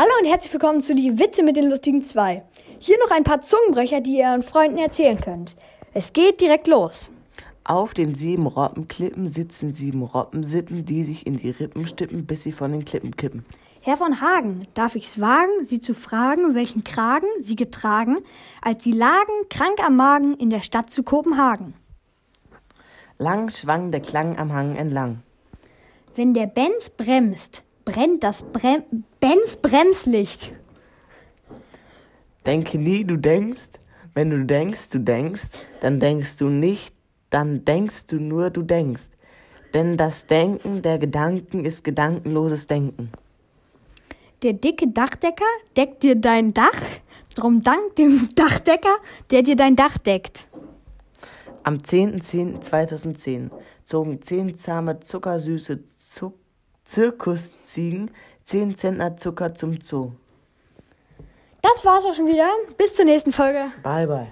Hallo und herzlich willkommen zu die Witze mit den lustigen zwei. Hier noch ein paar Zungenbrecher, die ihr euren Freunden erzählen könnt. Es geht direkt los. Auf den sieben Robbenklippen sitzen sieben Robbensippen, die sich in die Rippen stippen, bis sie von den Klippen kippen. Herr von Hagen, darf ich's wagen, Sie zu fragen, welchen Kragen Sie getragen, als Sie lagen, krank am Magen, in der Stadt zu Kopenhagen? Lang schwang der Klang am Hang entlang. Wenn der Benz bremst, brennt das Brem Benz Bremslicht. Denke nie, du denkst. Wenn du denkst, du denkst, dann denkst du nicht, dann denkst du nur, du denkst. Denn das Denken der Gedanken ist gedankenloses Denken. Der dicke Dachdecker deckt dir dein Dach, drum dank dem Dachdecker, der dir dein Dach deckt. Am 10.10.2010 zogen zehn zahme, zuckersüße Zuck Zirkusziegen zehn Zentner Zucker zum Zoo. Das war's auch schon wieder. Bis zur nächsten Folge. Bye, bye.